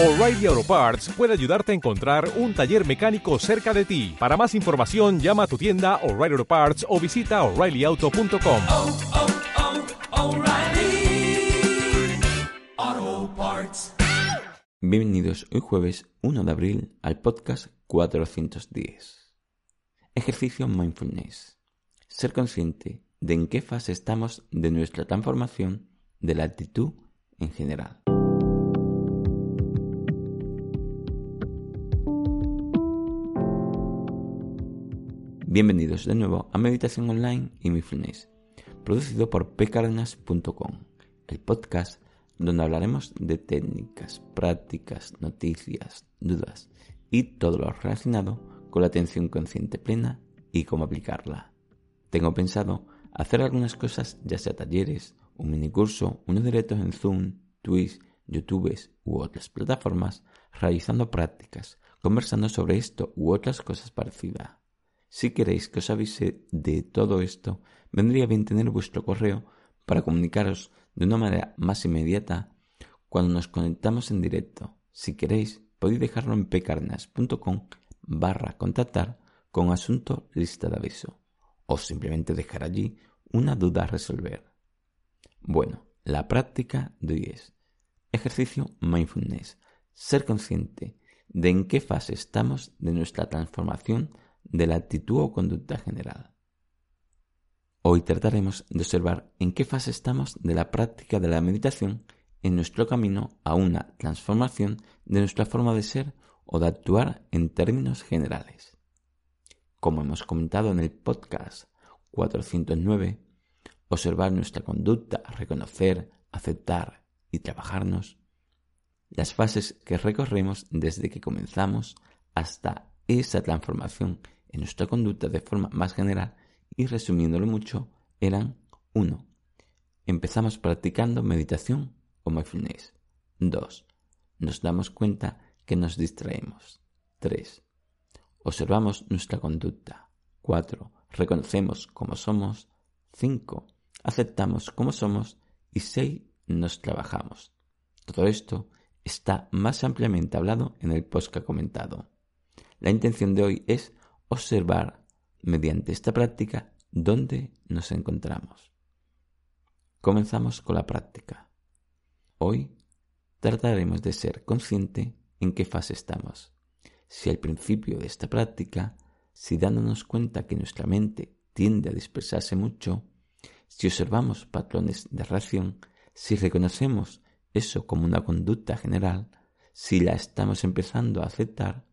O'Reilly Auto Parts puede ayudarte a encontrar un taller mecánico cerca de ti. Para más información, llama a tu tienda O'Reilly Auto Parts o visita oreillyauto.com. oh, oh, Parts. Bienvenidos hoy jueves 1 de abril al podcast 410. Ejercicio Mindfulness. Ser consciente de en qué fase estamos de nuestra transformación de la actitud en general. Bienvenidos de nuevo a Meditación Online y Mindfulness, producido por pcardenas.com, el podcast donde hablaremos de técnicas, prácticas, noticias, dudas y todo lo relacionado con la atención consciente plena y cómo aplicarla. Tengo pensado hacer algunas cosas, ya sea talleres, un minicurso, unos directos en Zoom, Twitch, YouTube u otras plataformas, realizando prácticas, conversando sobre esto u otras cosas parecidas. Si queréis que os avise de todo esto, vendría bien tener vuestro correo para comunicaros de una manera más inmediata cuando nos conectamos en directo. Si queréis, podéis dejarlo en pcarnas.com barra contactar con asunto lista de aviso o simplemente dejar allí una duda a resolver. Bueno, la práctica de hoy es ejercicio mindfulness, ser consciente de en qué fase estamos de nuestra transformación de la actitud o conducta general. Hoy trataremos de observar en qué fase estamos de la práctica de la meditación en nuestro camino a una transformación de nuestra forma de ser o de actuar en términos generales. Como hemos comentado en el podcast 409, observar nuestra conducta, reconocer, aceptar y trabajarnos, las fases que recorremos desde que comenzamos hasta esa transformación en nuestra conducta de forma más general y resumiéndolo mucho, eran 1. Empezamos practicando meditación o mindfulness. 2. Nos damos cuenta que nos distraemos. 3. Observamos nuestra conducta. 4. Reconocemos cómo somos. 5. Aceptamos cómo somos. Y 6. Nos trabajamos. Todo esto está más ampliamente hablado en el post que ha comentado. La intención de hoy es observar mediante esta práctica dónde nos encontramos. Comenzamos con la práctica. Hoy trataremos de ser consciente en qué fase estamos. Si al principio de esta práctica, si dándonos cuenta que nuestra mente tiende a dispersarse mucho, si observamos patrones de reacción, si reconocemos eso como una conducta general, si la estamos empezando a aceptar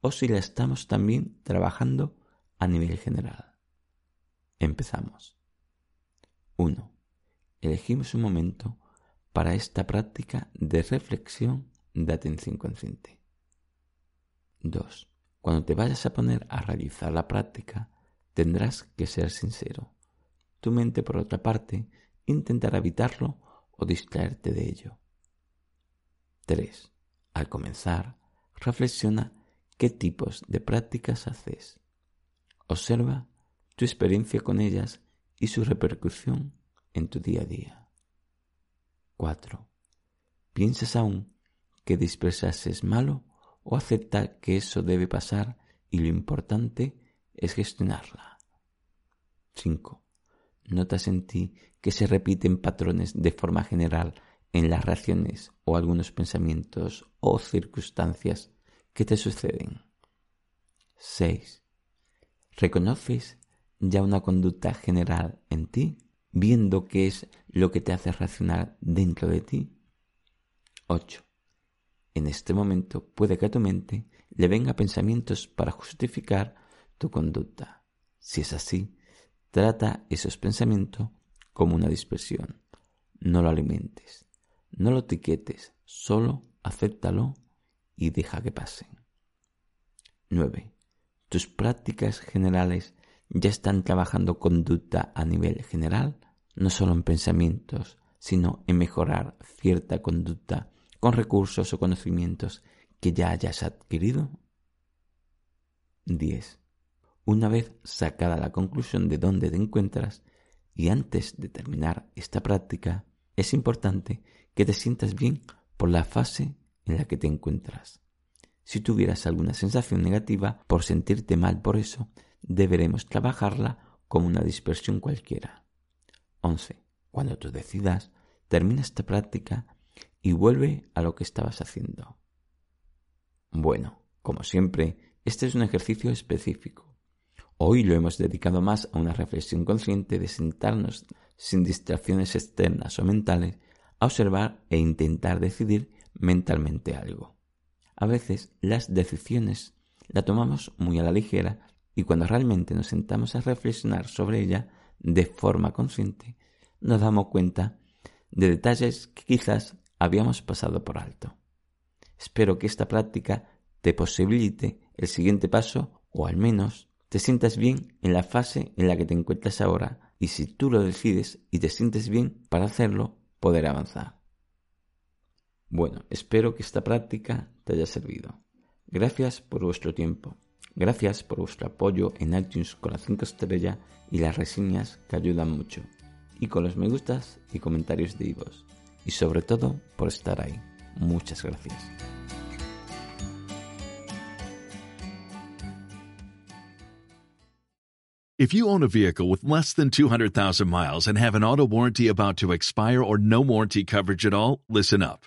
o si la estamos también trabajando a nivel general. Empezamos. 1. Elegimos un momento para esta práctica de reflexión de atención consciente. 2. Cuando te vayas a poner a realizar la práctica, tendrás que ser sincero. Tu mente, por otra parte, intentará evitarlo o distraerte de ello. 3. Al comenzar, reflexiona qué tipos de prácticas haces. Observa tu experiencia con ellas y su repercusión en tu día a día. 4. ¿Piensas aún que dispersarse es malo o acepta que eso debe pasar y lo importante es gestionarla? 5. ¿Notas en ti que se repiten patrones de forma general en las reacciones o algunos pensamientos o circunstancias te suceden. 6. ¿Reconoces ya una conducta general en ti, viendo qué es lo que te hace reaccionar dentro de ti? 8. En este momento puede que a tu mente le venga pensamientos para justificar tu conducta. Si es así, trata esos pensamientos como una dispersión. No lo alimentes, no lo etiquetes, solo acéptalo y deja que pasen. 9. Tus prácticas generales ya están trabajando conducta a nivel general, no solo en pensamientos, sino en mejorar cierta conducta con recursos o conocimientos que ya hayas adquirido. 10. Una vez sacada la conclusión de dónde te encuentras y antes de terminar esta práctica, es importante que te sientas bien por la fase en la que te encuentras. Si tuvieras alguna sensación negativa por sentirte mal por eso, deberemos trabajarla como una dispersión cualquiera. 11. Cuando tú decidas, termina esta práctica y vuelve a lo que estabas haciendo. Bueno, como siempre, este es un ejercicio específico. Hoy lo hemos dedicado más a una reflexión consciente de sentarnos sin distracciones externas o mentales a observar e intentar decidir mentalmente algo. A veces las decisiones las tomamos muy a la ligera y cuando realmente nos sentamos a reflexionar sobre ella de forma consciente, nos damos cuenta de detalles que quizás habíamos pasado por alto. Espero que esta práctica te posibilite el siguiente paso o al menos te sientas bien en la fase en la que te encuentras ahora y si tú lo decides y te sientes bien para hacerlo, poder avanzar. Bueno, espero que esta práctica te haya servido. Gracias por vuestro tiempo. Gracias por vuestro apoyo en iTunes con las 5 estrellas y las reseñas que ayudan mucho. Y con los me gustas y comentarios de Ivos. Y sobre todo por estar ahí. Muchas gracias. If you own a vehicle with less than 200,000 miles and have an auto warranty about to expire or no warranty coverage at all, listen up.